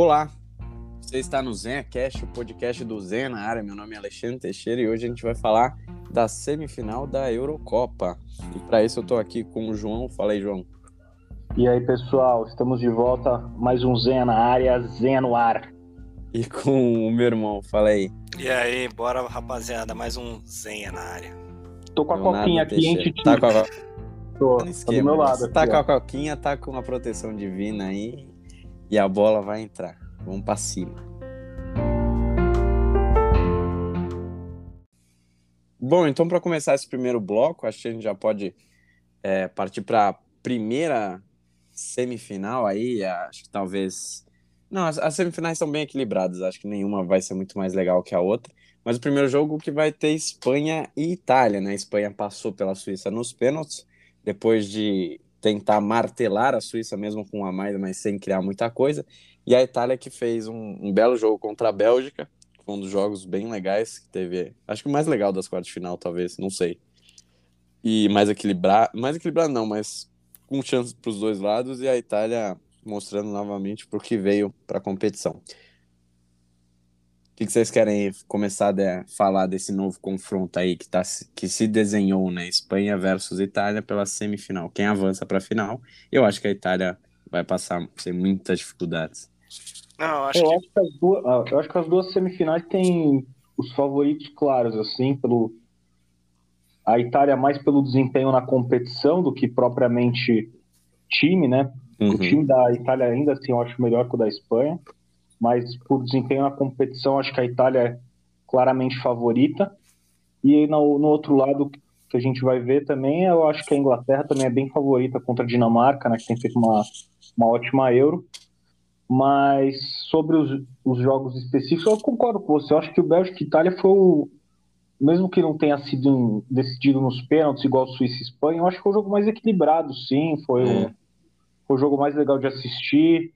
Olá, você está no ZenCast, o podcast do Zen na área. Meu nome é Alexandre Teixeira e hoje a gente vai falar da semifinal da Eurocopa. E para isso eu estou aqui com o João. Fala aí, João. E aí, pessoal, estamos de volta. Mais um Zen na área, Zen no ar. E com o meu irmão, fala aí. E aí, bora, rapaziada, mais um Zenha na área. Tô com a Leonardo coquinha aqui, hein, Teixeira. Titi? Tá com a, Tô, no tá do esquema. meu lado. Tá aqui, com a coquinha, tá com a proteção divina aí e a bola vai entrar. Vamos pra cima. Bom, então para começar esse primeiro bloco, acho que a gente já pode é, partir para a primeira semifinal aí. Acho que talvez. Não, as, as semifinais estão bem equilibradas. Acho que nenhuma vai ser muito mais legal que a outra. Mas o primeiro jogo que vai ter Espanha e Itália, né? A Espanha passou pela Suíça nos pênaltis, depois de tentar martelar a Suíça mesmo com a mais, mas sem criar muita coisa. E a Itália que fez um, um belo jogo contra a Bélgica, foi um dos jogos bem legais que teve. Acho que o mais legal das quartas de final, talvez, não sei. E mais equilibrado, mais equilibrado não, mas com chance para os dois lados e a Itália mostrando novamente por que veio para a competição. O que, que vocês querem começar a falar desse novo confronto aí que, tá, se- que se desenhou, né? Espanha versus Itália pela semifinal. Quem avança para a final? Eu acho que a Itália vai passar sem muitas dificuldades. Não, eu acho Eu que acho que, as duas, ah, eu acho que as duas semifinais têm os favoritos claros, assim, pelo a Itália mais pelo desempenho na competição do que propriamente time, né? O Uhum. time da Itália ainda assim eu acho melhor que o da Espanha, mas por desempenho na competição acho que a Itália é claramente favorita. E no, no outro lado que a gente vai ver também, eu acho que a Inglaterra também é bem favorita contra a Dinamarca, né, que tem feito uma, uma ótima Euro. Mas sobre os, os jogos específicos, eu concordo com você. Eu acho que o Bélgica e Itália foi o. Mesmo que não tenha sido um- decidido nos pênaltis, igual Suíça e Espanha, eu acho que foi o jogo mais equilibrado, sim. Foi, É. foi o jogo mais legal de assistir,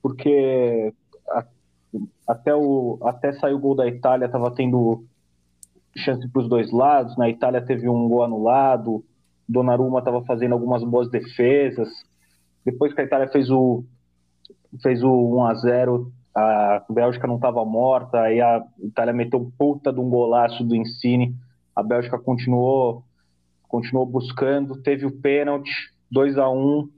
porque até, o, até sair o gol da Itália estava tendo chance para os dois lados. Na Itália teve um gol anulado, Donnarumma estava fazendo algumas boas defesas. Depois que a Itália fez o, fez o 1 a 0 a Bélgica não estava morta, aí a Itália meteu puta de um golaço do Insigne, a Bélgica continuou continuou buscando, teve o pênalti, 2 a 1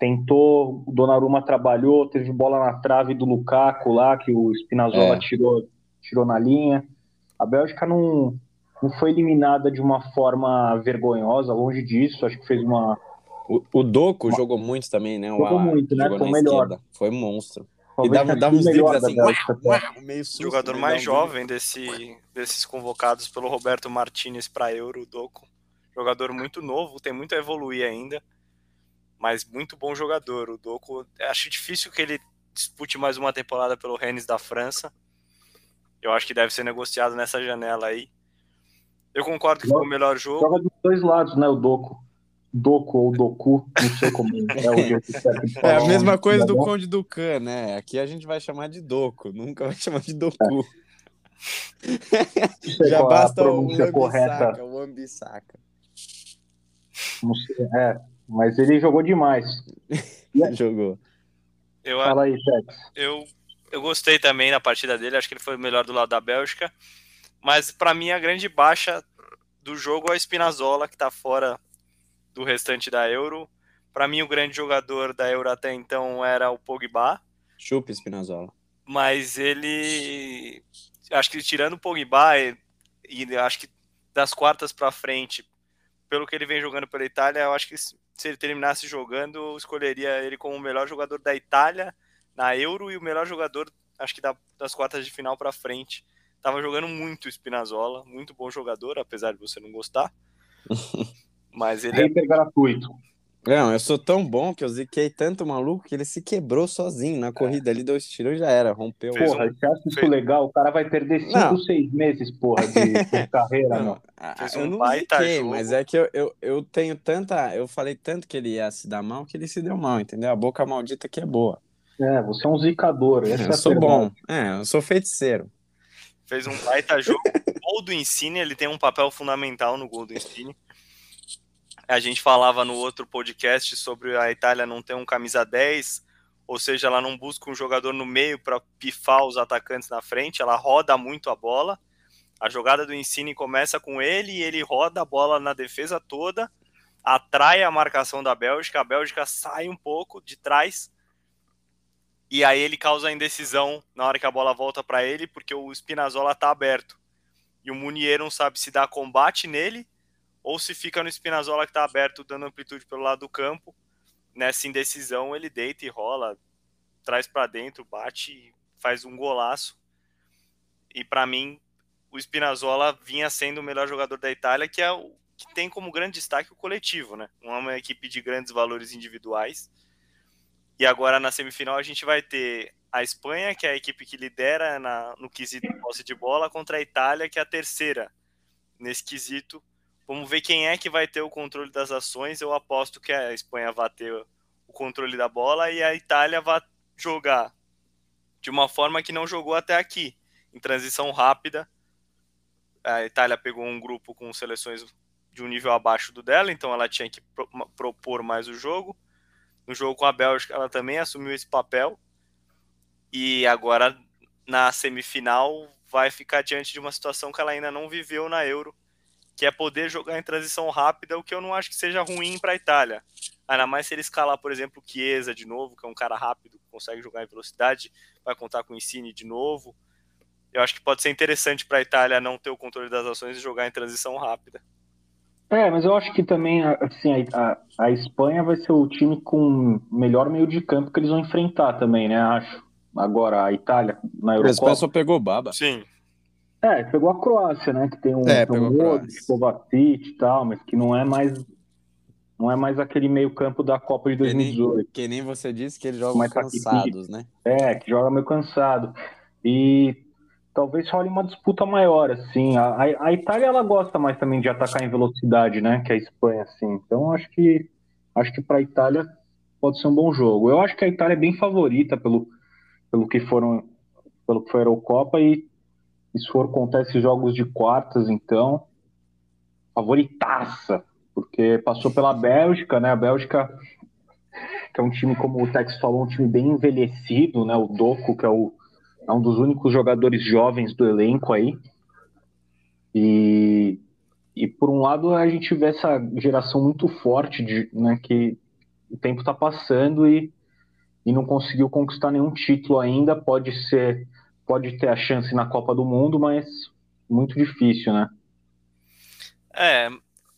tentou, o Donnarumma trabalhou, teve bola na trave do Lukaku lá, que o Spinazzola É. tirou, tirou na linha. A Bélgica não, não foi eliminada de uma forma vergonhosa, longe disso, acho que fez uma, O, o Doku jogou muito também, né? O Jogou muito, né? Jogou Foi melhor. esquerda. Foi um monstro. E Talvez dava, tenha dava uns dribles da assim, Bélgica, uau, meio susto, jogador mais dava jovem desse, desses convocados pelo Roberto Martinez para Euro, o Doco. Jogador muito novo, tem muito a evoluir ainda, mas muito bom jogador. O Doco, acho difícil que ele dispute mais uma temporada pelo Rennes da França. Eu acho que deve ser negociado nessa janela aí. Eu concordo que foi o melhor jogo. Joga dos dois lados, né, o Doku. Doku ou Doku, não sei como é o jeito certo de É a mesma nome coisa do. Conde Ducan, né? Aqui a gente vai chamar de Doco, nunca vai chamar de Doku. Já é a basta o pronúncia correta. O Wambisaka. Não sei, é, mas ele jogou demais. Jogou. Eu, Fala aí, Tex. eu, eu gostei também na partida dele, acho que ele foi o melhor do lado da Bélgica. Mas para mim a grande baixa do jogo é o Spinazzola, que tá fora do restante da Euro. Para mim o grande jogador da Euro até então era o Pogba, Chupa Spinazzola. mas ele acho que tirando o Pogba e, e acho que das quartas para frente, pelo que ele vem jogando pela Itália, eu acho que se ele terminasse jogando, eu escolheria ele como o melhor jogador da Itália na Euro e o melhor jogador, acho que da- das quartas de final para frente. Tava jogando muito o Spinazzola, muito bom jogador, apesar de você não gostar. Mas ele é Hater gratuito. Não, eu sou tão bom que eu ziquei tanto maluco que ele se quebrou sozinho na corrida ali, dois tiros e já era, rompeu. Fez Porra, um- você acha isso fez- legal? O cara vai perder 5, Não. 6 meses, porra, de, de carreira, Não, não. ah, Fez eu um não baita ziquei, jogo. mas é que eu, eu, eu tenho tanta. Eu falei tanto que ele ia se dar mal que ele se deu mal, entendeu? A boca maldita que é boa. É, você é um zicador. Essa é Eu a sou bom. É, eu sou feiticeiro. fez um baita jogo. O gol do Insigne, ele tem um papel fundamental no gol do Insigne. A gente falava no outro podcast sobre a Itália não ter um camisa 10 ou seja, ela não busca um jogador no meio para pifar os atacantes na frente, ela roda muito a bola. A jogada do Insigne começa com ele e ele roda a bola na defesa toda, atrai a marcação da Bélgica, a Bélgica sai um pouco de trás e aí ele causa a indecisão na hora que a bola volta para ele, porque o Spinazzola está aberto. E o Munier não sabe se dá combate nele ou se fica no Spinazzola que está aberto, dando amplitude pelo lado do campo. Nessa indecisão, ele deita e rola, traz para dentro, bate, faz um golaço. E para mim, o Spinazzola vinha sendo o melhor jogador da Itália, que é o que tem como grande destaque o coletivo, né? É uma equipe de grandes valores individuais. E agora na semifinal a gente vai ter a Espanha, que é a equipe que lidera na, no quesito posse de bola, contra a Itália, que é a terceira nesse quesito. Vamos ver quem é que vai ter o controle das ações. Eu aposto que a Espanha vai ter o controle da bola e a Itália vai jogar de uma forma que não jogou até aqui, em transição rápida. A Itália pegou um grupo com seleções de um nível abaixo do dela, então ela tinha que propor mais o jogo. No jogo com a Bélgica, ela também assumiu esse papel. E agora, na semifinal, vai ficar diante de uma situação que ela ainda não viveu na Euro, que é poder jogar em transição rápida, o que eu não acho que seja ruim para a Itália. Ainda mais se ele escalar, por exemplo, o Chiesa de novo, que é um cara rápido, que consegue jogar em velocidade, vai contar com o Insigne de novo. Eu acho que pode ser interessante para a Itália não ter o controle das ações e jogar em transição rápida. É, mas eu acho que também assim, a, a Espanha vai ser o time com melhor meio de campo que eles vão enfrentar também, né? Acho. Agora a Itália na Europa. A Espanha só pegou baba. Sim. É, pegou a Croácia, né? Que tem um, é, tem um Modric, Kovacic e tal, mas que não é mais não é mais aquele meio-campo da Copa de 2018. Que nem, que nem você disse que eles jogam mais cansados, né? É, que joga meio cansado. E talvez role uma disputa maior, assim. A, a, Itália ela gosta mais também de atacar em velocidade, né? Que a Espanha, assim. Então acho que acho que para a Itália pode ser um bom jogo. Eu acho que a Itália é bem favorita pelo, pelo que foram pelo que foi a Eurocopa e se for contar esses jogos de quartas, então, favoritaça, porque passou pela Bélgica, né? A Bélgica, que é um time, como o Tex falou, um time bem envelhecido, né? O Doku, que é, o, é um dos únicos jogadores jovens do elenco aí. E, e por um lado, a gente vê essa geração muito forte, de, né? Que o tempo está passando e, e não conseguiu conquistar nenhum título ainda. Pode ser pode ter a chance na Copa do Mundo, mas muito difícil, né? É,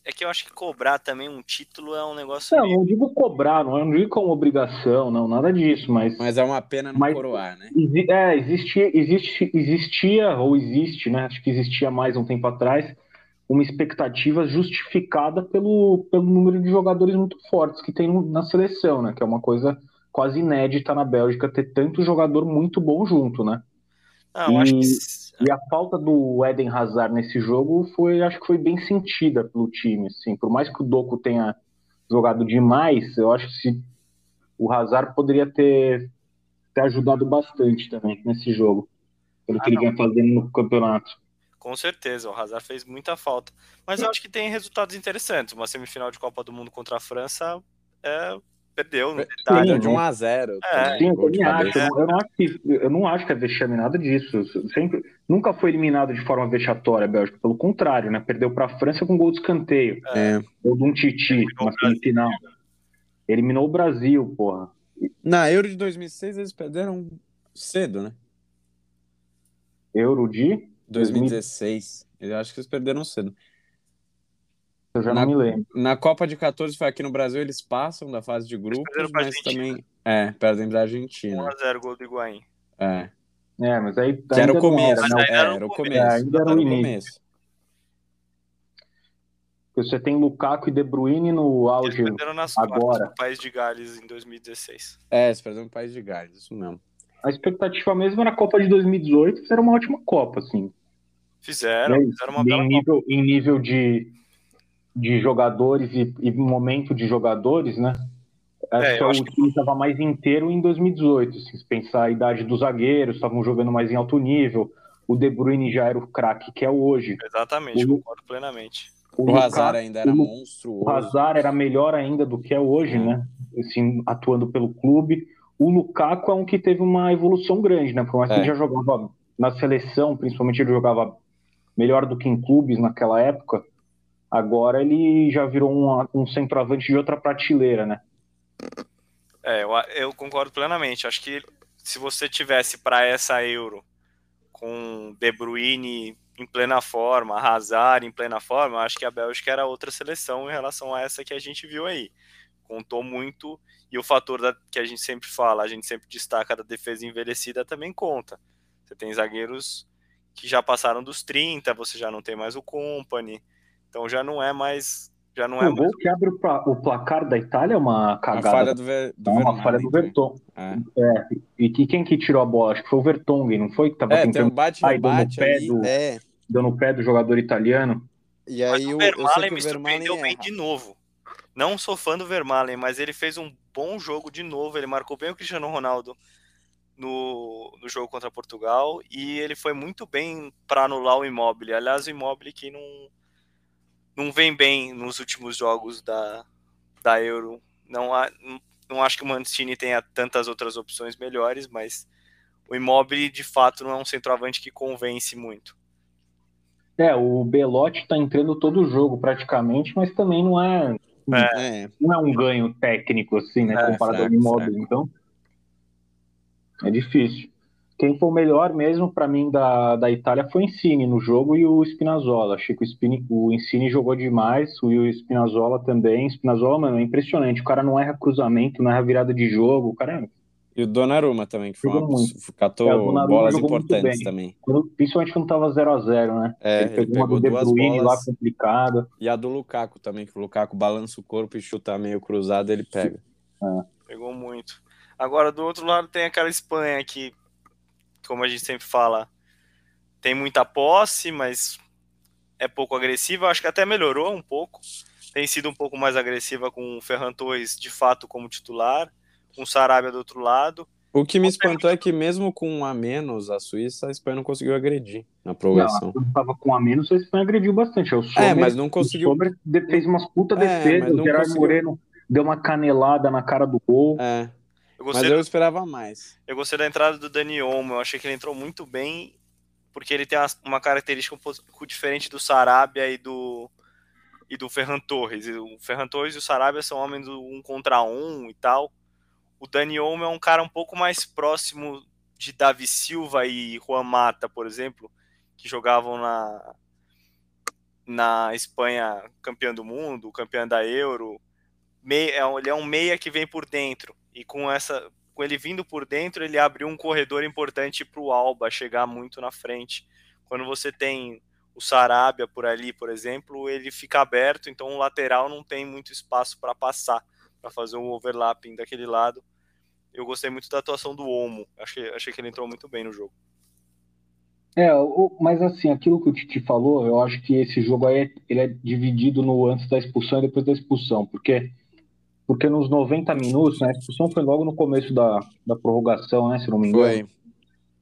é que eu acho que cobrar também um título é um negócio. Não, meio... não digo cobrar, não, não digo como obrigação, não, nada disso, mas. Mas é uma pena não mas, coroar, né? É, existia, existe, existia, ou existe, né? Acho que existia mais um tempo atrás, uma expectativa justificada pelo, pelo número de jogadores muito fortes que tem na seleção, né? Que é uma coisa quase inédita na Bélgica ter tanto jogador muito bom junto, né? Não, e, que... e, a falta do Eden Hazard nesse jogo foi, acho que foi bem sentida pelo time. Assim. Por mais que o Doku tenha jogado demais, eu acho que se, o Hazard poderia ter, ter ajudado bastante também nesse jogo, pelo ah, que ele vem fazendo no campeonato. Com certeza, o Hazard fez muita falta. Mas eu acho que tem resultados interessantes. Uma semifinal de Copa do Mundo contra a França é perdeu no detalhe. de 1 a 0 é, sim, eu, acho, eu, não acho que, eu não acho que é vexame nada disso. Sempre, nunca foi eliminado de forma vexatória a Bélgica, pelo contrário, né? Perdeu para a França com gol de escanteio. É. Ou de um Titi na semifinal. Eliminou o Brasil, porra. Na Euro de 2006 eles perderam cedo, né? Euro de 2016. Eu acho que eles perderam cedo. Eu já na, não me lembro. Na Copa de 14 foi aqui no Brasil, eles passam da fase de grupos, mas também. É, perdem pra Argentina. 1x0 gol do Higuaín. É. É, mas aí. Que era o começo. Era, né? era, era, o começo. É, ainda era o começo. Você tem Lukaku e De Bruyne no auge nas agora. no País de Gales em 2016. É, eles perderam no País de Gales, isso mesmo. A expectativa mesmo era a Copa de 2018, fizeram uma ótima Copa, assim. Fizeram, fizeram uma bela nível, Copa. Em nível de de jogadores e, e momento de jogadores, né? Acho é, que o time estava mais inteiro em 2018. Se pensar a idade dos zagueiros, estavam jogando mais em alto nível. O De Bruyne já era o craque que é hoje. Exatamente, o, concordo plenamente. O, o Hazard ainda era o, monstruoso. O Hazard era melhor ainda do que é hoje, né? Assim, atuando pelo clube. O Lukaku é um que teve uma evolução grande, né? Por mais que É. ele já jogava na seleção, principalmente ele jogava melhor do que em clubes naquela época. Agora ele já virou um, um centroavante de outra prateleira, né? É, eu, eu concordo plenamente. Acho que se você tivesse para essa Euro com De Bruyne em plena forma, Hazard em plena forma, acho que a Bélgica era outra seleção em relação a essa que a gente viu aí. Contou muito e o fator da, que a gente sempre fala, a gente sempre destaca da defesa envelhecida também conta. Você tem zagueiros que já passaram dos 30, você já não tem mais o Company, então já não é mais já não é o gol que abre o, pla- o placar da Itália é uma A cagada. falha do, Ver, do É uma falha do também. Vertonghen. É, É, e que, quem que tirou a bola? Acho que foi o Vertonghen, não foi? Que tava É, tem tentando um bate Ai, dando rebate pé ali. do- É. dando o pé do jogador italiano. E Mas aí o o, Vermaelen me surpreendeu bem erra. de novo. Não sou fã do Vermaelen, mas ele fez um bom jogo de novo. Ele marcou bem o Cristiano Ronaldo no, no jogo contra Portugal e ele foi muito bem para anular o Immobile. Aliás, o Immobile que não, não vem bem nos últimos jogos da, da Euro. Não, há, não, não acho que o Mancini tenha tantas outras opções melhores, mas o Immobile de fato não é um centroavante que convence muito. É, o Belotti tá entrando todo o jogo praticamente, mas também não é, É, não é um ganho técnico assim, né? É, comparado ao fraco, Immobile. fraco. Então, é difícil. Quem foi o melhor mesmo para mim da, da Itália foi o Insigne no jogo e o Spinazzola. Achei que o, Spini, o Insigne jogou demais, o Spinazzola também. Spinazzola, mano, é impressionante. O cara não erra cruzamento, não erra virada de jogo. O cara é E o Donnarumma também, que foi uma, muito. catou É, bolas jogou muito importantes bem. também. Quando- principalmente quando tava 0x0, né? É, ele ele pegou uma pegou De duas Bruyne lá bolas. complicada. E a do Lukaku também, que o Lukaku balança o corpo e chuta meio cruzado, ele pega. Pegou muito. Agora, do outro lado, tem aquela Espanha que, como a gente sempre fala, tem muita posse, mas é pouco agressiva. Acho que até melhorou um pouco. Tem sido um pouco mais agressiva com o Ferran Torres, de fato, como titular. Com o Sarabia do outro lado. O que me espantou é que mesmo com um a menos a Suíça, a Espanha não conseguiu agredir na prorrogação. Não, quando tava com a menos, a Espanha agrediu bastante. O Sommer, É, mas não conseguiu. O Sommer fez umas puta É, defesas. mas o não Gerard conseguiu. Moreno deu uma canelada na cara do gol. É, Eu mas gostei, eu esperava mais. eu gostei da entrada do Dani Olmo. Eu achei que ele entrou muito bem, porque ele tem uma, característica um pouco diferente do Sarabia e do, e do Ferran Torres. O Ferran Torres e o Sarabia são homens do um contra um e tal. O Dani Olmo é um cara um pouco mais próximo de Davi Silva e Juan Mata, por exemplo, que jogavam na, na Espanha campeã do mundo, campeã da Euro. Mei- é ele é um meia que vem por dentro. E com essa com ele vindo por dentro, ele abriu um corredor importante para o Alba chegar muito na frente. Quando você tem o Sarabia por ali, por exemplo, ele fica aberto, então o lateral não tem muito espaço para passar, para fazer um overlapping daquele lado. Eu gostei muito da atuação do Olmo, achei, achei que ele entrou muito bem no jogo. É, mas assim, aquilo que o Titi falou, eu acho que esse jogo aí ele é dividido no antes da expulsão e depois da expulsão, porque porque nos 90 minutos, né, a expulsão foi logo no começo da, da prorrogação, né, se não me engano. Foi.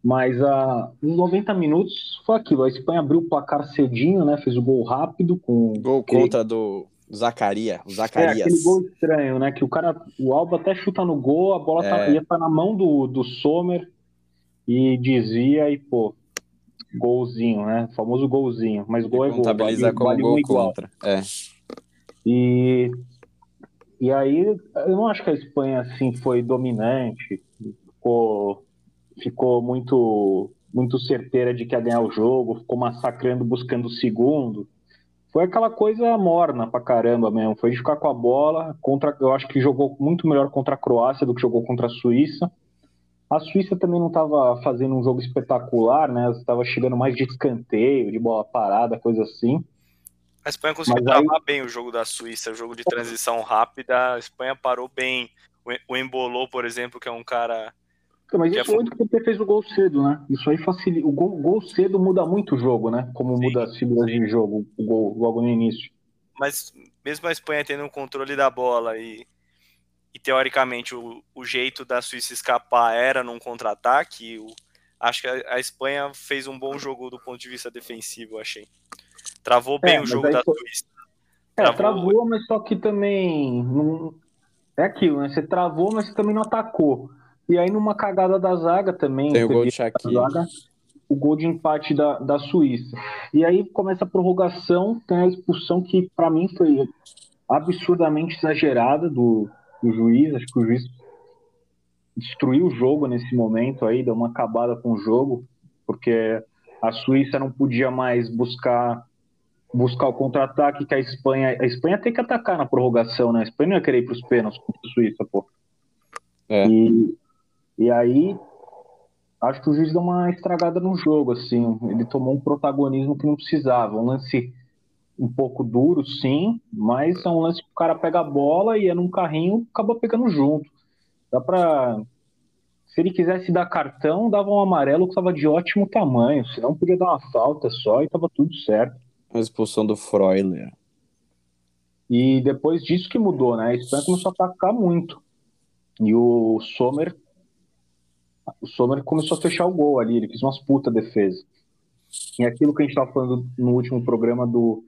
Mas a, nos 90 minutos foi aquilo, a Espanha abriu o placar cedinho, né, fez o gol rápido com Gol aquele- contra do Zacaria, o É, Zacarias. aquele gol estranho, né? Que o cara, o Alba até chuta no gol, a bola tá- É. ia estar na mão do, do Sommer e desvia e, pô, golzinho, né? O famoso golzinho. Mas gol é gol, contabiliza vale, como vale um gol igual. contra. É. E, e aí, eu não acho que a Espanha, assim, foi dominante, ficou, ficou muito, muito certeira de que ia ganhar o jogo, ficou massacrando, buscando o segundo. Foi aquela coisa morna pra caramba mesmo. Foi de ficar com a bola. Contra, eu acho que jogou muito melhor contra a Croácia do que jogou contra a Suíça. A Suíça também não estava fazendo um jogo espetacular, né? Estava chegando mais de escanteio, de bola parada, coisa assim. A Espanha conseguiu Mas aí- travar bem o jogo da Suíça, o jogo de transição rápida. A Espanha parou bem. O- Embolou, por exemplo, que é um cara. Mas Que é isso muito porque fez o gol cedo, né? Isso aí facilita. O gol, gol cedo muda muito o jogo, né? Como Sim, muda as figuras de jogo, o gol logo no início. Mas mesmo a Espanha tendo o controle da bola e, e teoricamente o, o jeito da Suíça escapar era num contra-ataque, acho que a, a Espanha fez um bom jogo do ponto de vista defensivo, achei. Travou bem É, o jogo da foi- Suíça. É, Travou. travou, mas só que também. Não... É aquilo, né? Você travou, mas você também não atacou. E aí, numa cagada da zaga também. Tem o gol de o gol de empate da, da Suíça. E aí começa a prorrogação, tem a expulsão que, para mim, foi absurdamente exagerada do, do juiz. Acho que o juiz destruiu o jogo nesse momento aí, deu uma acabada com o jogo, porque a Suíça não podia mais buscar buscar o contra-ataque que a Espanha. A Espanha tem que atacar na prorrogação, né? A Espanha não ia querer ir para os pênaltis contra a Suíça, pô. É. E, e aí, acho que o juiz deu uma estragada no jogo, assim. Ele tomou um protagonismo que não precisava. Um lance um pouco duro, sim, mas é um lance que o cara pega a bola e é num carrinho, acaba pegando junto. Dá pra. Se ele quisesse dar cartão, dava um amarelo que estava de ótimo tamanho, senão podia dar uma falta só e tava tudo certo. A expulsão do Freuler. E depois disso que mudou, né? A Espanha começou a atacar muito. E o Sommer. O Sommer começou a fechar o gol ali, ele fez umas puta defesa. E aquilo que a gente estava falando no último programa do,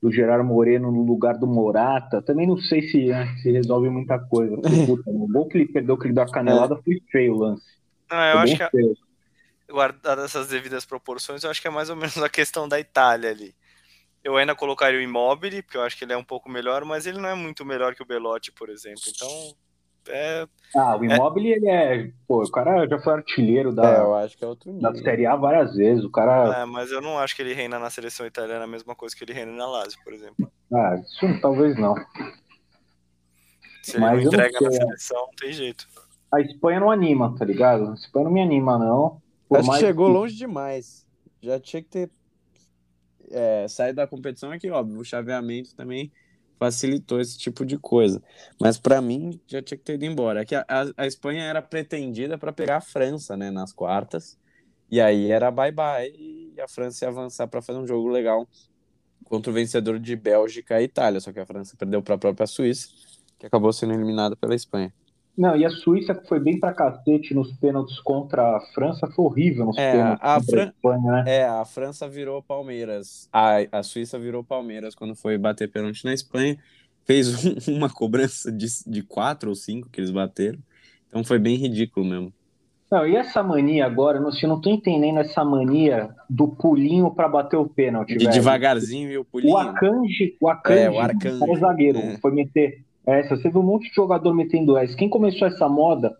do Gerard Moreno no lugar do Morata, também não sei se, né, se resolve muita coisa. Porque, puta, o gol que ele perdeu, que ele deu a canelada, foi feio o lance. Não, eu Foi acho que, feio. guardadas essas devidas proporções, eu acho que é mais ou menos a questão da Itália ali. Eu ainda colocaria o Immobile, porque eu acho que ele é um pouco melhor, mas ele não é muito melhor que o Belotti, por exemplo. Então, é, Ah, o Immobile, ele é. Pô, o cara já foi artilheiro É, da, eu acho que é outro da nível. Série A várias vezes. O cara. é, mas eu não acho que ele reina na seleção italiana a mesma coisa que ele reina na Lazio, por exemplo. Ah, isso talvez não. Se ele Mas não eu não entrega na é. seleção, não tem jeito. A Espanha não anima, tá ligado? A Espanha não me anima, não. Por Acho que mais chegou que- longe demais. Já tinha que ter é, da competição aqui, óbvio. O chaveamento também facilitou esse tipo de coisa. Mas pra mim já tinha que ter ido embora. É que a, a- a Espanha era pretendida para pegar a França, né, nas quartas. E aí era bye bye e a França ia avançar para fazer um jogo legal contra o vencedor de Bélgica e Itália. Só que a França perdeu para a própria Suíça, que acabou sendo eliminada pela Espanha. Não, e a Suíça que foi bem pra cacete nos pênaltis contra a França foi horrível nos É, pênaltis a contra Fran- a Espanha, né? É, a França virou Palmeiras. A, a Suíça virou Palmeiras quando foi bater pênalti na Espanha. Fez um- uma cobrança de, de quatro ou cinco que eles bateram. Então foi bem ridículo mesmo. Não, e essa mania agora, não, eu não tô entendendo essa mania do pulinho pra bater o pênalti, De velho. devagarzinho e o pulinho. O Akanji, o Akanji, É, o Arcanjo, zagueiro, é. foi meter essa. Você viu um monte de jogador metendo essa. Quem começou essa moda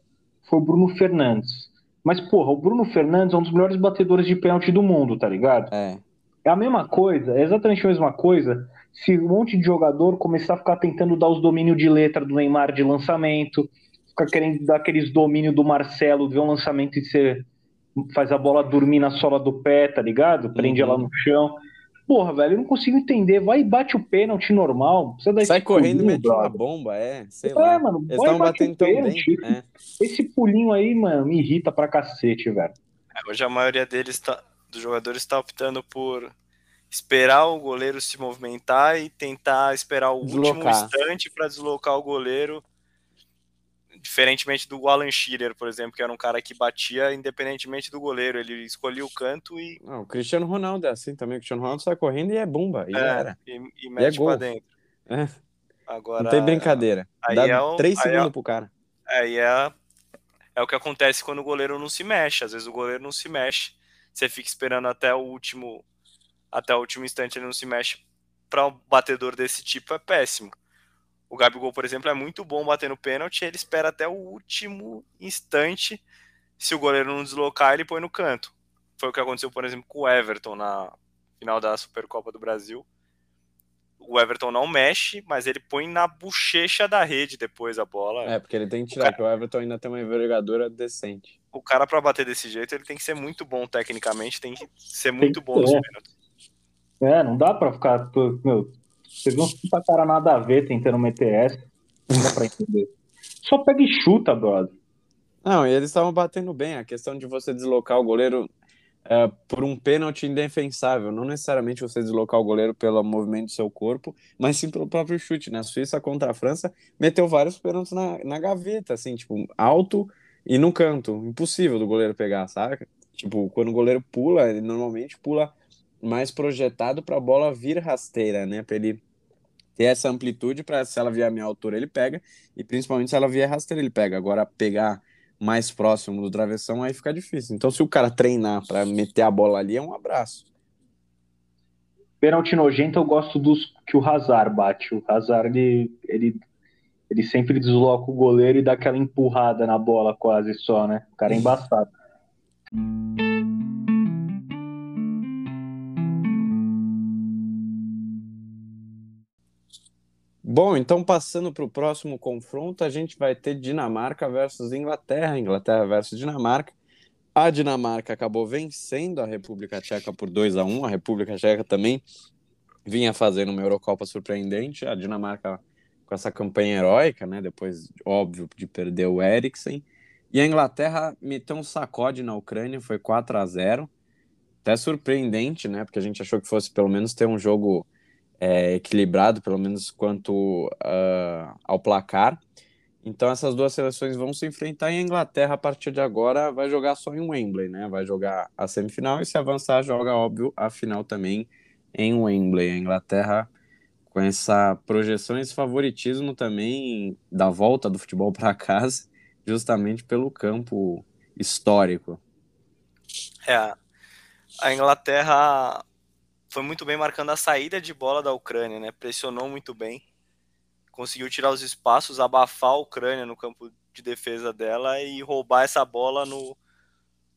foi o Bruno Fernandes. Mas, porra, o Bruno Fernandes é um dos melhores batedores de pênalti do mundo, tá ligado? É. É a mesma coisa, é exatamente a mesma coisa se um monte de jogador começar a ficar tentando dar os domínios de letra do Neymar de lançamento, ficar querendo dar aqueles domínios do Marcelo, ver um lançamento e você faz a bola dormir na sola do pé, tá ligado? Prende Uhum. ela no chão. Porra, velho, eu não consigo entender. Vai e bate o pênalti normal. não Precisa dar Sai esse correndo e mete uma bomba, é. Sei É, lá. mano, Eles vai e bate o pênalti. É. Esse pulinho aí, mano, me irrita pra cacete, velho. É, Hoje a maioria deles tá, dos jogadores está optando por esperar o goleiro se movimentar e tentar esperar o último Deslocar. instante para deslocar o goleiro. Diferentemente do Alan Shearer, por exemplo, que era um cara que batia independentemente do goleiro, ele escolhia o canto e, Não, o Cristiano Ronaldo é assim também. O Cristiano Ronaldo sai correndo e é bomba. E é, era. e, e mete gol. para dentro. É. Agora, Não tem brincadeira. aí Dá é o- três é- segundos pro cara. Aí é, é o que acontece quando o goleiro não se mexe. Às vezes o goleiro não se mexe. Você fica esperando até o último, até o último instante ele não se mexe. Para um batedor desse tipo é péssimo. O Gabigol, por exemplo, é muito bom batendo pênalti. Ele espera até o último instante. Se o goleiro não deslocar, ele põe no canto. Foi o que aconteceu, por exemplo, com o Everton na final da Supercopa do Brasil. O Everton não mexe, mas ele põe na bochecha da rede depois a bola. É, porque ele tem que tirar, porque o Everton ainda tem uma envergadura decente. o cara para bater desse jeito, ele tem que ser muito bom tecnicamente, tem que ser muito que bom nos pênaltis. É, não dá pra ficar. Meu, viu uns puta cara nada a ver tentando meter essa. Não dá pra entender. Só pega e chuta, brother. Não, e eles estavam batendo bem. A questão de você deslocar o goleiro é, por um pênalti indefensável. Não necessariamente você deslocar o goleiro pelo movimento do seu corpo, mas sim pelo próprio chute. Na Suíça contra a França, meteu vários pênaltis na, na gaveta, assim, tipo, alto e no canto. Impossível do goleiro pegar, saca? Tipo, quando o goleiro pula, ele normalmente pula mais projetado para a bola vir rasteira, né? Para ele ter essa amplitude para se ela vier a minha altura ele pega e principalmente se ela vier rasteira ele pega. Agora pegar mais próximo do travessão, aí fica difícil. Então, se o cara treinar para meter a bola ali, é um abraço. Pênalti nojento, eu gosto dos que o Hazard bate. O Hazard, ele, ele, ele sempre desloca o goleiro e dá aquela empurrada na bola quase só, né? O cara é embaçado. Bom, então passando para o próximo confronto, a gente vai ter Dinamarca versus Inglaterra, Inglaterra versus Dinamarca. A Dinamarca acabou vencendo a República Tcheca por 2 a 1 A República Tcheca também vinha fazendo uma Eurocopa surpreendente. A Dinamarca com essa campanha heróica, né? Depois, óbvio, de perder o Eriksen. E a Inglaterra meteu um sacode na Ucrânia, foi 4 a 0 Até surpreendente, né? Porque a gente achou que fosse pelo menos ter um jogo é, equilibrado, pelo menos quanto uh, ao placar. Então essas duas seleções vão se enfrentar e a Inglaterra a partir de agora vai jogar só em Wembley, né? Vai jogar a semifinal e se avançar joga óbvio a final também em Wembley. A Inglaterra com essa projeção, esse favoritismo também da volta do futebol para casa, justamente pelo campo histórico. É, a Inglaterra foi muito bem marcando a saída de bola da Ucrânia, né? Pressionou muito bem, conseguiu tirar os espaços, abafar a Ucrânia no campo de defesa dela e roubar essa bola no,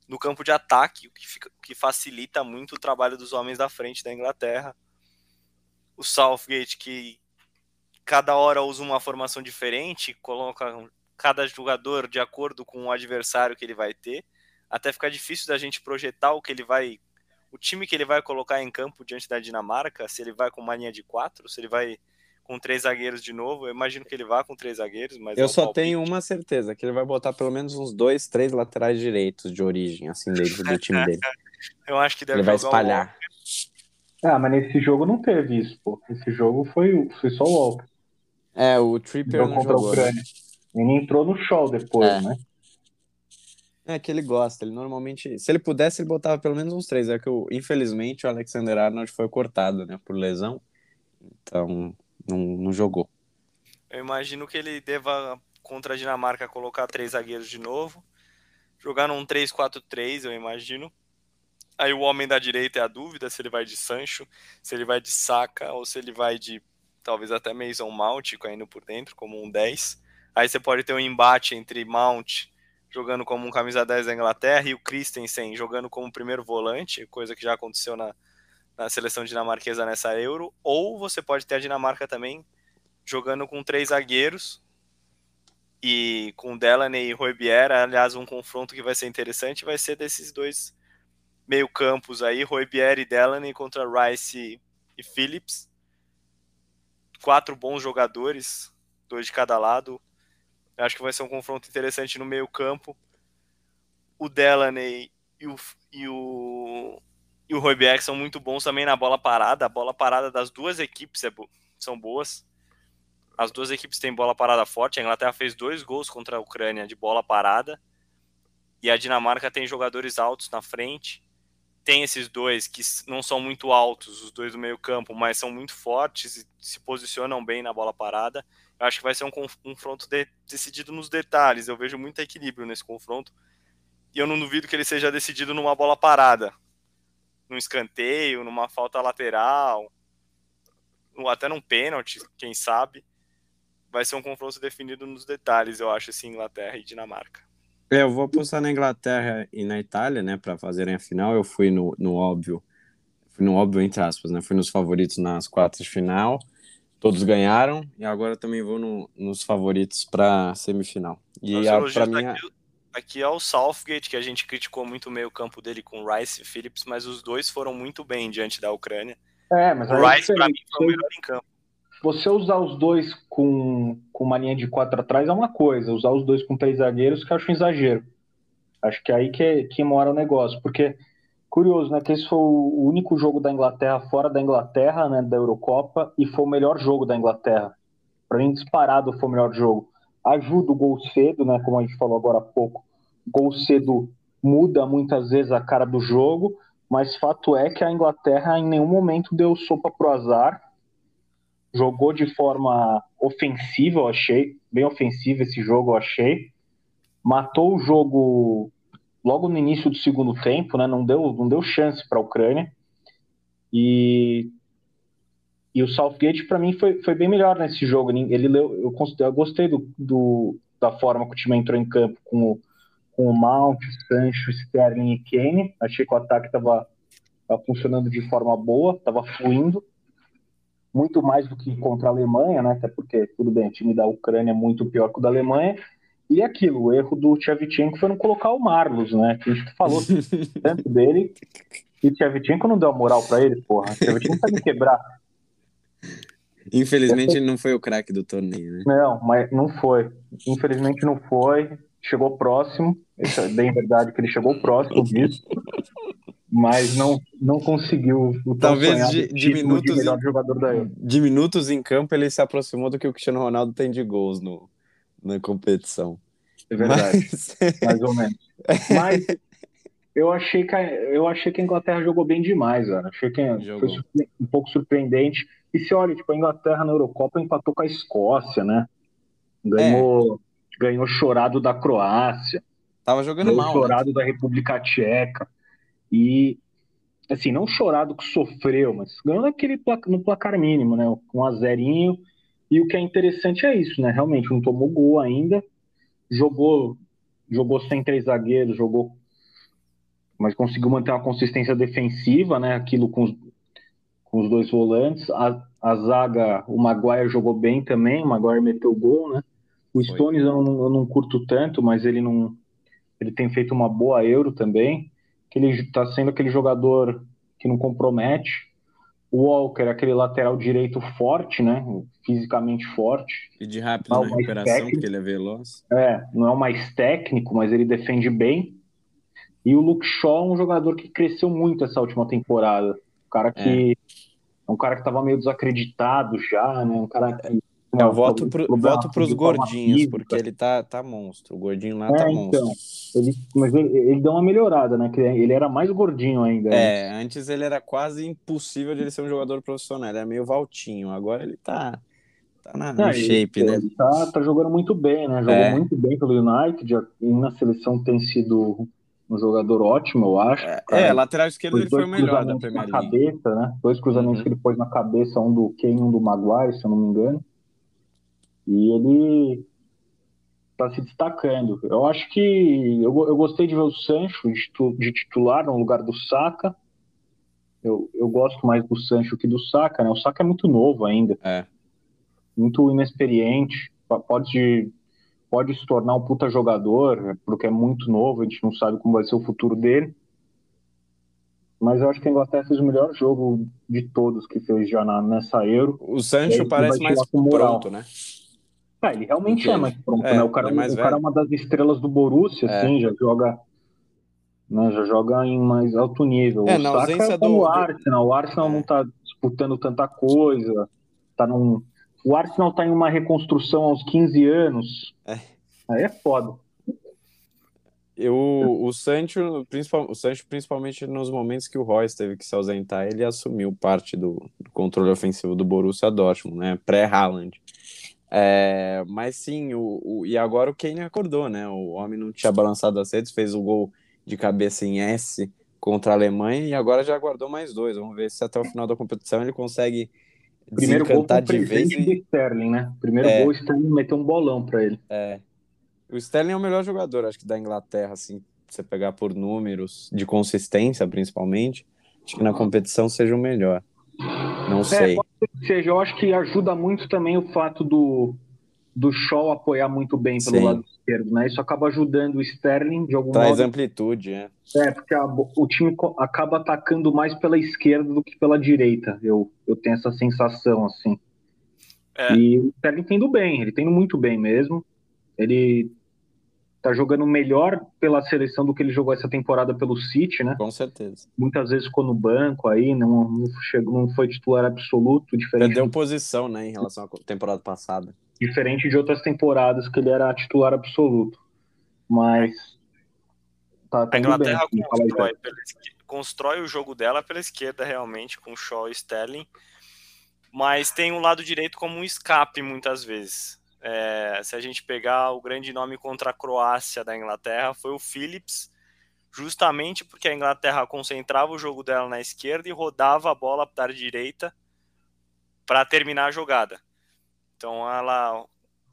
no campo de ataque, o que, fica, que facilita muito o trabalho dos homens da frente da Inglaterra. O Southgate, que cada hora usa uma formação diferente, coloca cada jogador de acordo com o adversário que ele vai ter, até ficar difícil da gente projetar o que ele vai o time que ele vai colocar em campo diante da Dinamarca, se ele vai com uma linha de quatro, se ele vai com três zagueiros de novo, eu imagino que ele vá com três zagueiros, mas eu é só palpite. tenho uma certeza, que ele vai botar pelo menos uns dois, três laterais direitos de origem, assim, dentro do time dele. eu acho que deve Ele vai espalhar. Um... Ah, mas nesse jogo não teve isso, pô. Esse jogo foi, foi só o Walker. É, o Tripper não jogou. Né? Ele entrou no show depois, é. né? É que ele gosta, ele normalmente. Se ele pudesse, ele botava pelo menos uns três. É que, eu, infelizmente, o Alexander Arnold foi cortado, né, por lesão. Então, não, não jogou. Eu imagino que ele deva, contra a Dinamarca, colocar três zagueiros de novo. Jogar num 3-4-3, eu imagino. Aí o homem da direita é a dúvida se ele vai de Sancho, se ele vai de Saka ou se ele vai de talvez até Mason Mount caindo por dentro, como um 10. Aí você pode ter um embate entre Mount jogando como um camisa 10 da Inglaterra e o Christensen jogando como primeiro volante, coisa que já aconteceu na, na seleção dinamarquesa nessa Euro, ou você pode ter a Dinamarca também jogando com três zagueiros e com Delaney e Roebier, aliás, um confronto que vai ser interessante vai ser desses dois meio-campos aí, Roebier e Delaney contra Rice e Phillips. Quatro bons jogadores, dois de cada lado. Acho que vai ser um confronto interessante no meio-campo. O Delaney e o, e o, e o são muito bons também na bola parada. A bola parada das duas equipes é bo são boas. As duas equipes têm bola parada forte. A Inglaterra fez dois gols contra a Ucrânia de bola parada. E a Dinamarca tem jogadores altos na frente. Tem esses dois que não são muito altos, os dois do meio-campo, mas são muito fortes e se posicionam bem na bola parada. Eu acho que vai ser um confronto de, decidido nos detalhes. Eu vejo muito equilíbrio nesse confronto. E eu não duvido que ele seja decidido numa bola parada. Num escanteio, numa falta lateral, ou até num pênalti, quem sabe. Vai ser um confronto definido nos detalhes, eu acho, assim, Inglaterra e Dinamarca. É, eu vou apostar na Inglaterra e na Itália, né, para fazerem a final. Eu fui no, no óbvio, fui no óbvio entre aspas, né, fui nos favoritos nas quartas de final todos ganharam e agora também vou no, nos favoritos para semifinal. E para mim aqui, aqui é o Southgate que a gente criticou muito o meio campo dele com Rice e Phillips, mas os dois foram muito bem diante da Ucrânia. É, mas o Rice para mim foi o melhor em campo. Você usar os dois com, com uma linha de quatro atrás é uma coisa, usar os dois com três zagueiros que eu acho um exagero. Acho que é aí que, que mora o negócio, porque Curioso, né? Que esse foi o único jogo da Inglaterra fora da Inglaterra, né? Da Eurocopa, e foi o melhor jogo da Inglaterra. Para mim, disparado foi o melhor jogo. Ajuda o gol cedo, né? Como a gente falou agora há pouco. Gol cedo muda muitas vezes a cara do jogo, mas fato é que a Inglaterra em nenhum momento deu sopa pro azar. Jogou de forma ofensiva, eu achei. Bem ofensiva esse jogo, eu achei. matou o jogo logo no início do segundo tempo, né? Não deu, não deu chance para a Ucrânia. E, e o Southgate, para mim, foi, foi bem melhor nesse jogo. Ele leu, eu, eu gostei do, do, da forma que o time entrou em campo com o, com o Mount, Sancho, Sterling e Kane. Achei que o ataque estava funcionando de forma boa, estava fluindo. Muito mais do que contra a Alemanha, né? Até porque, tudo bem, o time da Ucrânia é muito pior que o da Alemanha. E aquilo, o erro do Tchevchenko foi não colocar o Marlos, né? Que a gente falou tanto dele. E o Tchevchenko não deu a moral para ele, porra. O Tchevchenko tá me quebrar. Infelizmente ele não foi o craque do torneio, né? Não, mas não foi. Infelizmente não foi. Chegou próximo. Isso é bem verdade que ele chegou próximo disso. mas não, não conseguiu o Talvez de, de minutos de, em, jogador da de minutos em campo ele se aproximou do que o Cristiano Ronaldo tem de gols no, na competição. É verdade. Mas... Mais ou menos. Mas eu achei que a, eu achei que a Inglaterra jogou bem demais, cara. Achei que jogou. foi um pouco surpreendente. E se olha, tipo, a Inglaterra na Eurocopa empatou com a Escócia, né? Ganhou, é. ganhou chorado da Croácia. Tava jogando mal. Né? Chorado né? da República Tcheca. E assim, não chorado que sofreu, mas ganhou naquele no placar mínimo, né? Um a zerinho e o que é interessante é isso, né? Realmente não tomou gol ainda, jogou jogou sem três zagueiros, jogou, mas conseguiu manter uma consistência defensiva, né? Aquilo com os, com os dois volantes. A, a zaga, o Maguire jogou bem também, o Maguire meteu gol, né? O Stones eu não, eu não curto tanto, mas ele não ele tem feito uma boa Euro também, que ele está sendo aquele jogador que não compromete, o Walker, aquele lateral direito forte, né? Fisicamente forte. E de rápido na recuperação, técnico. porque ele é veloz. É, não é o mais técnico, mas ele defende bem. E o Luke Shaw é um jogador que cresceu muito essa última temporada. Um cara que. É, é um cara que estava meio desacreditado já, né? Um cara que é, eu voto, pro, voto pros gordinhos, porque ele tá, tá monstro. O gordinho lá é, tá monstro. Então, ele, mas ele, ele, deu uma melhorada, né? Ele era mais gordinho ainda. É, antes. antes ele era quase impossível de ele ser um jogador profissional. Ele era meio valtinho. Agora ele tá, tá na, no shape, ele, né? Ele tá, tá jogando muito bem, né? Jogou é. muito bem pelo United. E na seleção tem sido um jogador ótimo, eu acho. É, é lateral esquerdo ele foi o melhor da Premier League. Cabeça, né? Dois cruzamentos uhum. que ele pôs na cabeça, um do Kane e um do Maguire, se eu não me engano. E ele está se destacando. Eu acho que eu, eu gostei de ver o Sancho de titular no lugar do Saka. Eu, eu gosto mais do Sancho que do Saka, né? O Saka é muito novo ainda. É. Muito inexperiente. Pode, pode se tornar um puta jogador, porque é muito novo, a gente não sabe como vai ser o futuro dele. Mas eu acho que a Inglaterra fez o melhor jogo de todos que fez já na, nessa Euro. O Sancho parece mais pronto, né? Ah, ele realmente é mais pronto, é, né? O cara, é, o cara é uma das estrelas do Borussia, é. assim, já joga, né, já joga em mais alto nível. É, o na Saka ausência tá do... o Arsenal, o Arsenal é. não tá disputando tanta coisa, tá num... O Arsenal tá em uma reconstrução aos 15 anos. É. Aí é foda. Eu, o, Sancho, principal, o Sancho, principalmente nos momentos que o Royce teve que se ausentar, ele assumiu parte do, do controle ofensivo do Borussia Dortmund, né? Pré-Haaland. É, mas sim, o, o, e agora o Kane acordou, né? O homem não tinha balançado as redes, fez o gol de cabeça em S contra a Alemanha e agora já guardou mais dois. Vamos ver se até o final da competição ele consegue Primeiro gol de vez. E... do Sterling, né? Primeiro é, gol, o Sterling meteu um bolão para ele. É. O Sterling é o melhor jogador, acho que da Inglaterra, assim, você pegar por números, de consistência principalmente, acho que na competição seja o melhor. Não é, sei. É, seja, eu acho que ajuda muito também o fato do, do Shaw apoiar muito bem pelo Sim. lado esquerdo, né? Isso acaba ajudando o Sterling de algum Traz modo. amplitude, é. É, porque a, o time acaba atacando mais pela esquerda do que pela direita. Eu, eu tenho essa sensação, assim. É. E o Sterling tendo bem, ele tendo muito bem mesmo. Ele tá jogando melhor pela seleção do que ele jogou essa temporada pelo City, né? Com certeza. Muitas vezes ficou no banco aí, não, não, chegou, não foi titular absoluto, diferente. Perdeu do... posição, né, em relação à temporada passada. Diferente de outras temporadas que ele era titular absoluto. Mas. Tá, tá a Inglaterra bem, constrói, pela, constrói o jogo dela pela esquerda, realmente, com Shaw e Sterling. Mas tem um lado direito como um escape muitas vezes É, se a gente pegar o grande nome contra a Croácia da Inglaterra, foi o Phillips, justamente porque a Inglaterra concentrava o jogo dela na esquerda e rodava a bola para a direita para terminar a jogada. Então ela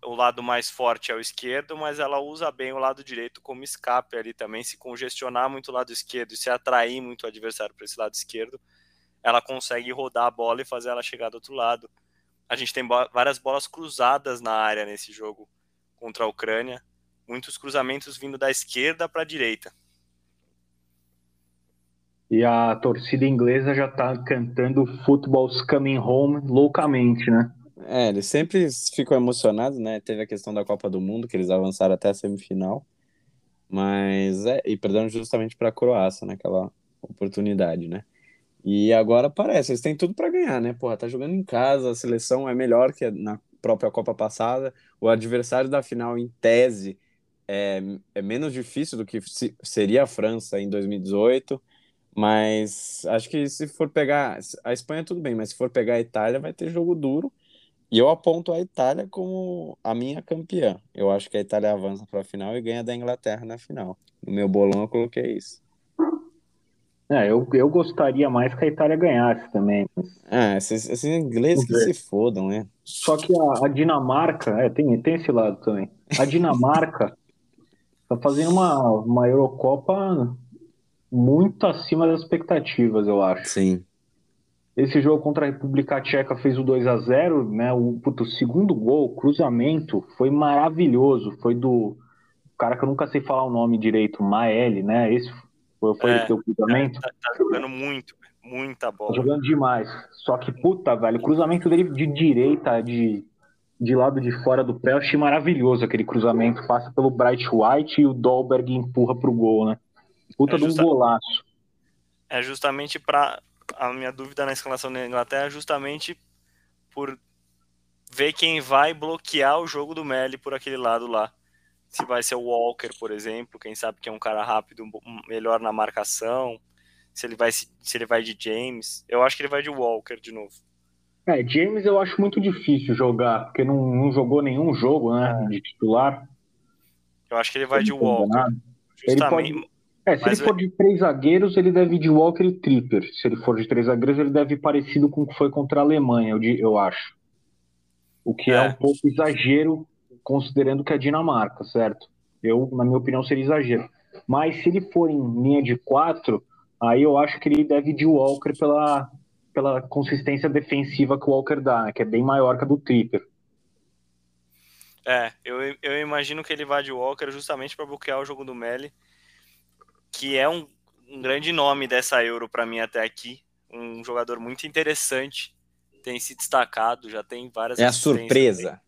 o lado mais forte é o esquerdo, mas ela usa bem o lado direito como escape ali também. Se congestionar muito o lado esquerdo e se atrair muito o adversário para esse lado esquerdo, ela consegue rodar a bola e fazer ela chegar do outro lado. A gente tem várias bolas cruzadas na área nesse jogo contra a Ucrânia, muitos cruzamentos vindo da esquerda para a direita. E a torcida inglesa já está cantando Football's Coming Home loucamente, né? É, eles sempre ficam emocionados, né? Teve a questão da Copa do Mundo, que eles avançaram até a semifinal. Mas é, e perderam justamente para a Croácia naquela oportunidade, né? E agora parece, eles têm tudo para ganhar, né? Porra, tá jogando em casa, a seleção é melhor que na própria Copa passada. O adversário da final, em tese, é, é menos difícil do que seria a França em 2018. Mas acho que se for pegar. A Espanha, tudo bem, mas se for pegar a Itália, vai ter jogo duro. E eu aponto a Itália como a minha campeã. Eu acho que a Itália avança para a final e ganha da Inglaterra na final. No meu bolão eu coloquei isso. É, eu, eu gostaria mais que a Itália ganhasse também. Mas... É, esses, esses ingleses que se fodam, né? Só que a, a, Dinamarca, é, tem, tem esse lado também. A Dinamarca tá fazendo uma, uma Eurocopa muito acima das expectativas, eu acho. Sim. Esse jogo contra a República Tcheca fez o 2 a 0 né? O, puto, o segundo gol, cruzamento, foi maravilhoso. Foi do cara que eu nunca sei falar o nome direito, Maeli, né? Esse foi, foi é, o teu cruzamento. Tá, tá, jogando muito, muita bola. Tá jogando demais. Só que, puta, velho, o cruzamento dele de direita, de, de lado de fora do pé, eu achei maravilhoso aquele cruzamento. Passa pelo Bright White e o Dolberg empurra pro gol, né? Puta é de um golaço. É justamente para a minha dúvida na escalação da Inglaterra é justamente por ver quem vai bloquear o jogo do Melly por aquele lado lá. Se vai ser o Walker, por exemplo, quem sabe que é um cara rápido, melhor na marcação. Se ele vai se ele vai de James, eu acho que ele vai de Walker de novo. É, James eu acho muito difícil jogar, porque não, não jogou nenhum jogo, né, é. de titular. Eu acho que ele vai de Walker. Ele pode, é, se Mas ele for de três zagueiros, ele deve ir de Walker e Tripper. Se ele for de três zagueiros, ele deve ir parecido com o que foi contra a Alemanha, eu, eu acho. O que é. é um pouco exagero, considerando que é Dinamarca, certo? Eu, na minha opinião, seria exagero. Mas se ele for em linha de quatro, aí eu acho que ele deve de Walker pela, pela consistência defensiva que o Walker dá, né? que é bem maior que a do Tripper. É, eu, eu imagino que ele vá de Walker justamente para bloquear o jogo do Melly que é um, um grande nome dessa Euro para mim até aqui. Um jogador muito interessante, tem se destacado, já tem várias. É a surpresa.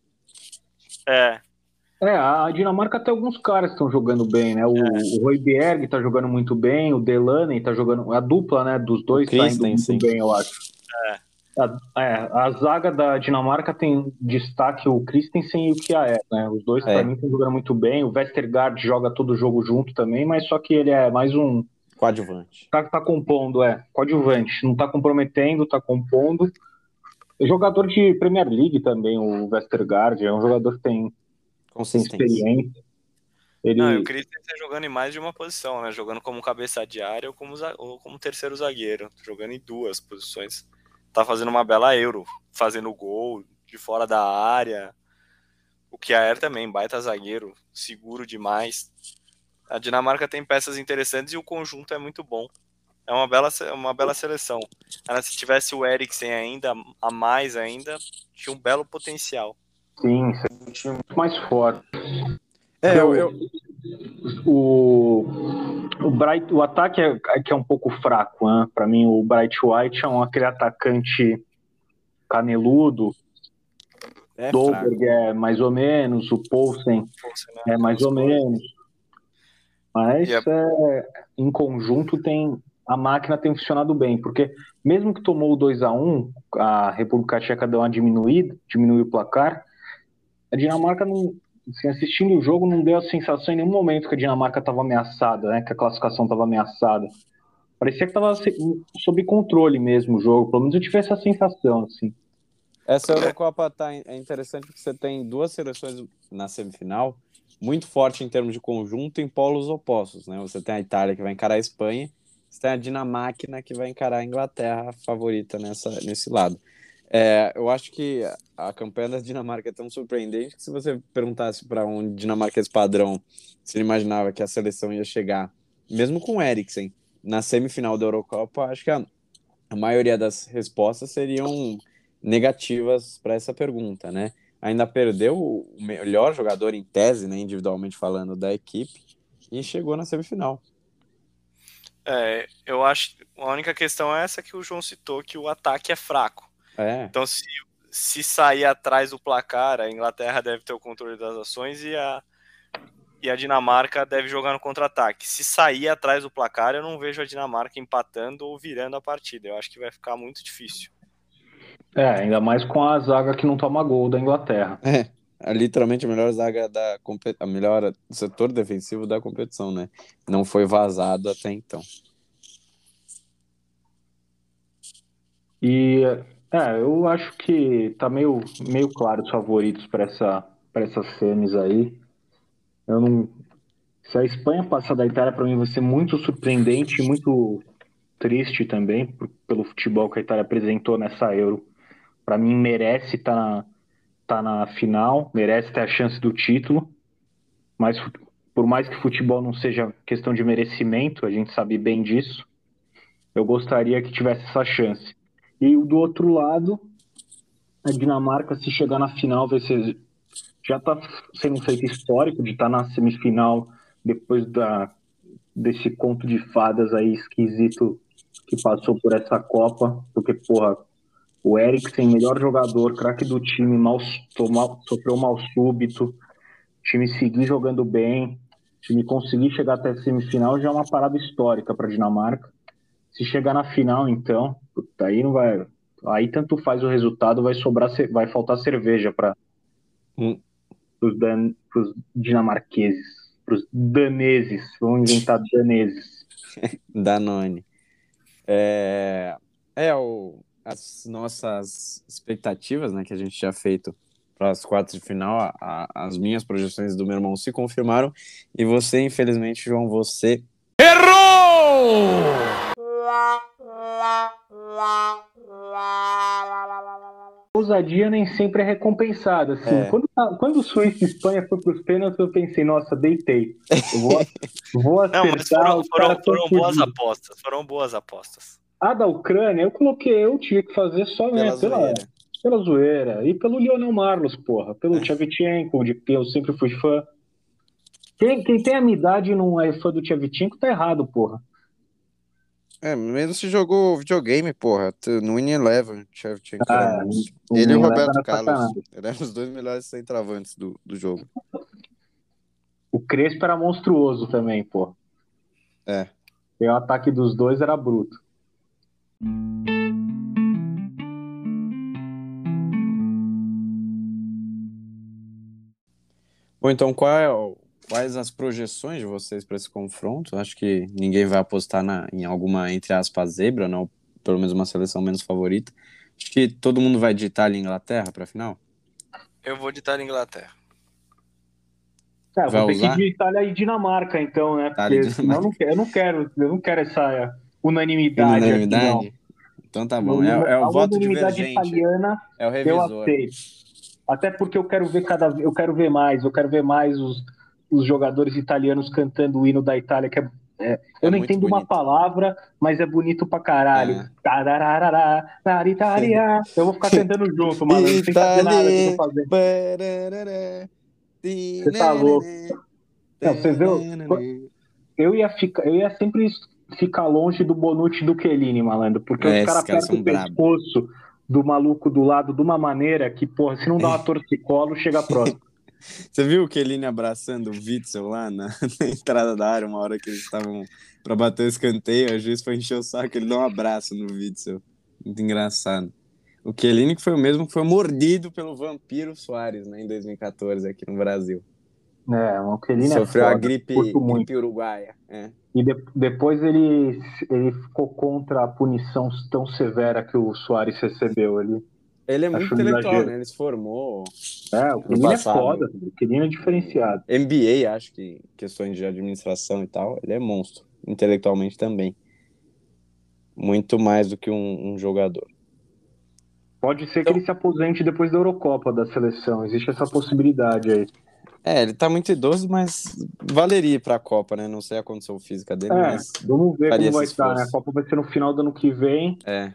É. É, a Dinamarca tem alguns caras que estão jogando bem, né? O, é. o Royberg tá jogando muito bem, o Delaney tá jogando. A dupla, né, dos dois tá indo muito sim. bem, eu acho. É. A, é, a zaga da Dinamarca tem destaque o Christensen e o Kjaer, né? Os dois, é. para mim, estão jogando muito bem. O Westergaard joga todo o jogo junto também, mas só que ele é mais um. Coadjuvante. Tá, tá compondo, é. Coadjuvante. Não tá comprometendo, tá compondo. É jogador de Premier League também, o Westergaard. É um jogador que tem, tem experiência. Ele... Não, o Christensen jogando em mais de uma posição, né? Jogando como cabeça de área ou como, ou como terceiro zagueiro. Jogando em duas posições tá fazendo uma bela Euro, fazendo gol de fora da área. O Kjaer também, baita zagueiro, seguro demais. A Dinamarca tem peças interessantes e o conjunto é muito bom. É uma bela, uma bela seleção. se tivesse o Eriksen ainda, a mais ainda, tinha um belo potencial. Sim, seria um time muito mais forte. É, eu, eu, o, o, Bright, o ataque é, é, que é um pouco fraco, né? Para mim, o Bright White é um aquele atacante caneludo. É Dolberg é mais ou menos, o Poulsen é mais ou menos. Mas yep. é, em conjunto tem a máquina tem funcionado bem, porque mesmo que tomou o 2 a 1 a República Tcheca deu uma diminuída, diminuiu o placar, a Dinamarca não, assim, assistindo o jogo, não deu a sensação em nenhum momento que a Dinamarca estava ameaçada, né? Que a classificação estava ameaçada. Parecia que estava sob controle mesmo o jogo. Pelo menos eu tive essa sensação, assim. Essa Eurocopa tá, é interessante porque você tem duas seleções na semifinal muito forte em termos de conjunto em polos opostos, né? Você tem a Itália que vai encarar a Espanha, você tem a Dinamarca que vai encarar a Inglaterra, favorita nessa, nesse lado. É, eu acho que a campanha da Dinamarca é tão surpreendente que se você perguntasse para um dinamarquês padrão se ele imaginava que a seleção ia chegar, mesmo com o Eriksen, na semifinal da Eurocopa, acho que a, a maioria das respostas seriam negativas para essa pergunta, né? ainda perdeu o melhor jogador em tese, né, individualmente falando, da equipe e chegou na semifinal. É, eu acho a única questão é essa que o João citou, que o ataque é fraco. É. Então, se, se sair atrás do placar, a Inglaterra deve ter o controle das ações e a, e a Dinamarca deve jogar no contra-ataque. Se sair atrás do placar, eu não vejo a Dinamarca empatando ou virando a partida. Eu acho que vai ficar muito difícil. É, ainda mais com a zaga que não toma gol da Inglaterra. É, é literalmente a melhor zaga da a melhor setor defensivo da competição, né? Não foi vazado até então. E é, eu acho que tá meio, meio claro os favoritos para essa para essas semis aí. Eu não se a Espanha passar da Itália para mim vai ser muito surpreendente, muito triste também por, pelo futebol que a Itália apresentou nessa Euro para mim merece estar tá na, tá na final, merece ter a chance do título, mas por mais que futebol não seja questão de merecimento, a gente sabe bem disso, eu gostaria que tivesse essa chance. E do outro lado, a Dinamarca, se chegar na final, vai ser, já está sendo um feito histórico de estar tá na semifinal depois da, desse conto de fadas aí esquisito que passou por essa Copa, porque, porra, o Eriksen, melhor jogador, craque do time, mal, mal, sofreu mal súbito. O time seguir jogando bem. O time conseguir chegar até a semifinal já é uma parada histórica para a Dinamarca. Se chegar na final, então, aí não vai. Aí tanto faz o resultado, vai sobrar, vai faltar cerveja para hum. os dan, dinamarqueses, para os daneses. Vamos inventar daneses. Danone. É, é o as nossas expectativas, né, que a gente tinha feito para as quartas de final, a, a, as minhas projeções do meu irmão se confirmaram e você, infelizmente, João, você errou! ousadia nem sempre é recompensada. Assim. É. Quando, tá, quando Suíça e Espanha foi para os pênaltis, eu pensei, nossa, deitei. Eu vou, vou acertar. Não, mas foram, foram, foram boas apostas. Foram boas apostas. A da Ucrânia, eu coloquei, eu tinha que fazer só pela, pela, zoeira. pela zoeira. E pelo Lionel Marlos, porra. Pelo é. Tchevchenko, de que eu sempre fui fã. Quem, quem tem a minha idade e não é fã do Tchevchenko tá errado, porra. É, mesmo se jogou videogame, porra, no Win Eleven, Tchevchenko. Ah, ele e o Roberto Carlos. Eram os dois melhores centravantes do, do jogo. O Crespo era monstruoso também, porra. É. E o ataque dos dois era bruto. Bom, então qual é, quais as projeções de vocês para esse confronto? Acho que ninguém vai apostar na, em alguma, entre aspas, zebra, não, pelo menos uma seleção menos favorita. Acho que todo mundo vai de Itália e Inglaterra para a final? Eu vou de Itália e Inglaterra. É, vou ter usar? que ir de Itália e Dinamarca, então, né? Porque eu não, quero, eu não quero, eu não quero essa unanimidade. Unanimidade? Aqui, então tá bom. É, é o voto divergente. italiana, é o revisor. Eu aceito. Até porque eu quero ver cada eu quero ver mais, eu quero ver mais os, os jogadores italianos cantando o hino da Itália, que é, é, eu é não entendo bonito. uma palavra, mas é bonito pra caralho. É. Eu vou ficar cantando junto, mano. Não tem fazer nada que eu tô fazendo. Você tá louco. Não, você viu? Eu ia, ficar, eu ia sempre ficar longe do Bonucci e do Chiellini, malandro, porque é, os caras apertam o pescoço do maluco do lado de uma maneira que, porra, se não dá uma torcicolo, chega próximo. Você viu o Chiellini abraçando o Witzel lá na, na, entrada da área, uma hora que eles estavam para bater o escanteio, a juiz foi encher o saco, ele deu um abraço no Witzel. Muito engraçado. O Chiellini que foi o mesmo que foi mordido pelo vampiro Soares, né, em 2014 aqui no Brasil. É, o Chiellini é Sofreu é foda, a gripe, gripe uruguaia. É. E de, depois ele, ele ficou contra a punição tão severa que o Soares recebeu ali. Ele é muito intelectual, né? Ele se formou. É, o menino é foda, o é diferenciado. MBA, acho que questões de administração e tal. Ele é monstro. Intelectualmente também. Muito mais do que um, um jogador. Pode ser que Então- ele se aposente depois da Eurocopa da seleção. Existe essa possibilidade aí. É, ele tá muito idoso, mas valeria ir pra Copa, né? Não sei a condição física dele, É, mas. vamos ver como vai estar, né? A Copa vai ser no final do ano que vem, É.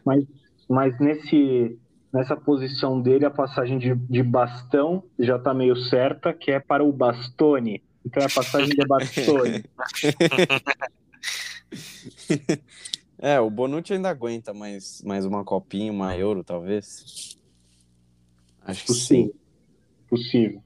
mas nesse, nessa posição dele, a passagem de, de bastão já tá meio certa, que é para o Bastone. Então é a passagem de Bastone. É, o Bonucci ainda aguenta mais, mais uma copinha, uma euro, talvez. Acho que sim. Possível.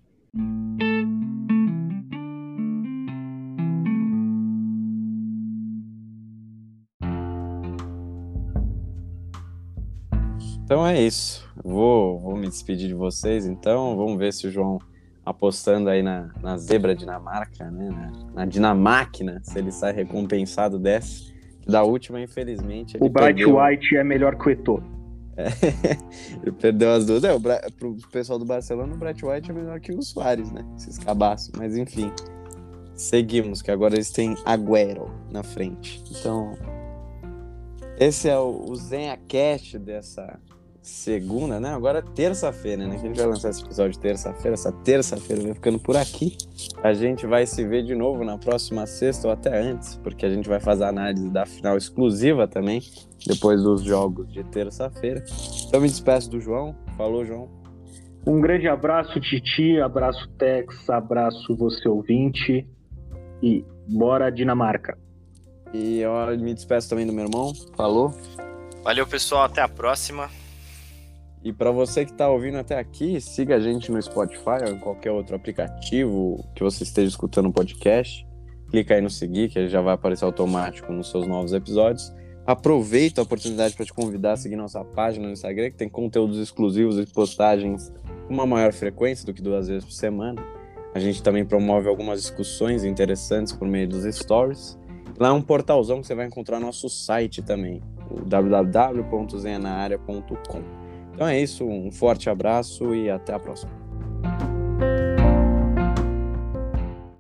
Então é isso. Vou, vou me despedir de vocês, então. Vamos ver se o João apostando aí na, na zebra Dinamarca, né? Na, na Dinamáquina, se ele sai recompensado dessa. Da última, infelizmente. O Bright perdeu, White é melhor que o Eto'o. Ele perdeu as duas. É, o Bra... pro pessoal do Barcelona, o Bright White é melhor que o Soares, né? Esses cabaços. Mas enfim. Seguimos, que agora eles têm Agüero na frente. Então. Esse é o, o Zenha dessa segunda, né? Agora é terça-feira, né? Que a gente vai lançar esse episódio terça-feira. Essa terça-feira vai ficando por aqui. A gente vai se ver de novo na próxima sexta ou até antes, porque a gente vai fazer a análise da final exclusiva também, depois dos jogos de terça-feira. Então me despeço do João. Falou, João. Um grande abraço, Titi, abraço, Tex, abraço, você ouvinte. E bora, Dinamarca. E eu me despeço também do meu irmão. Falou. Valeu, pessoal. Até a próxima. E para você que está ouvindo até aqui, siga a gente no Spotify ou em qualquer outro aplicativo que você esteja escutando o podcast. Clica aí no seguir, que já vai aparecer automático nos seus novos episódios. Aproveita a oportunidade para te convidar a seguir nossa página no Instagram, que tem conteúdos exclusivos e postagens com uma maior frequência do que duas vezes por semana. A gente também promove algumas discussões interessantes por meio dos stories. Lá é um portalzão que você vai encontrar nosso site também, o www.zenanaarea.com. Então é isso, um forte abraço e até a próxima.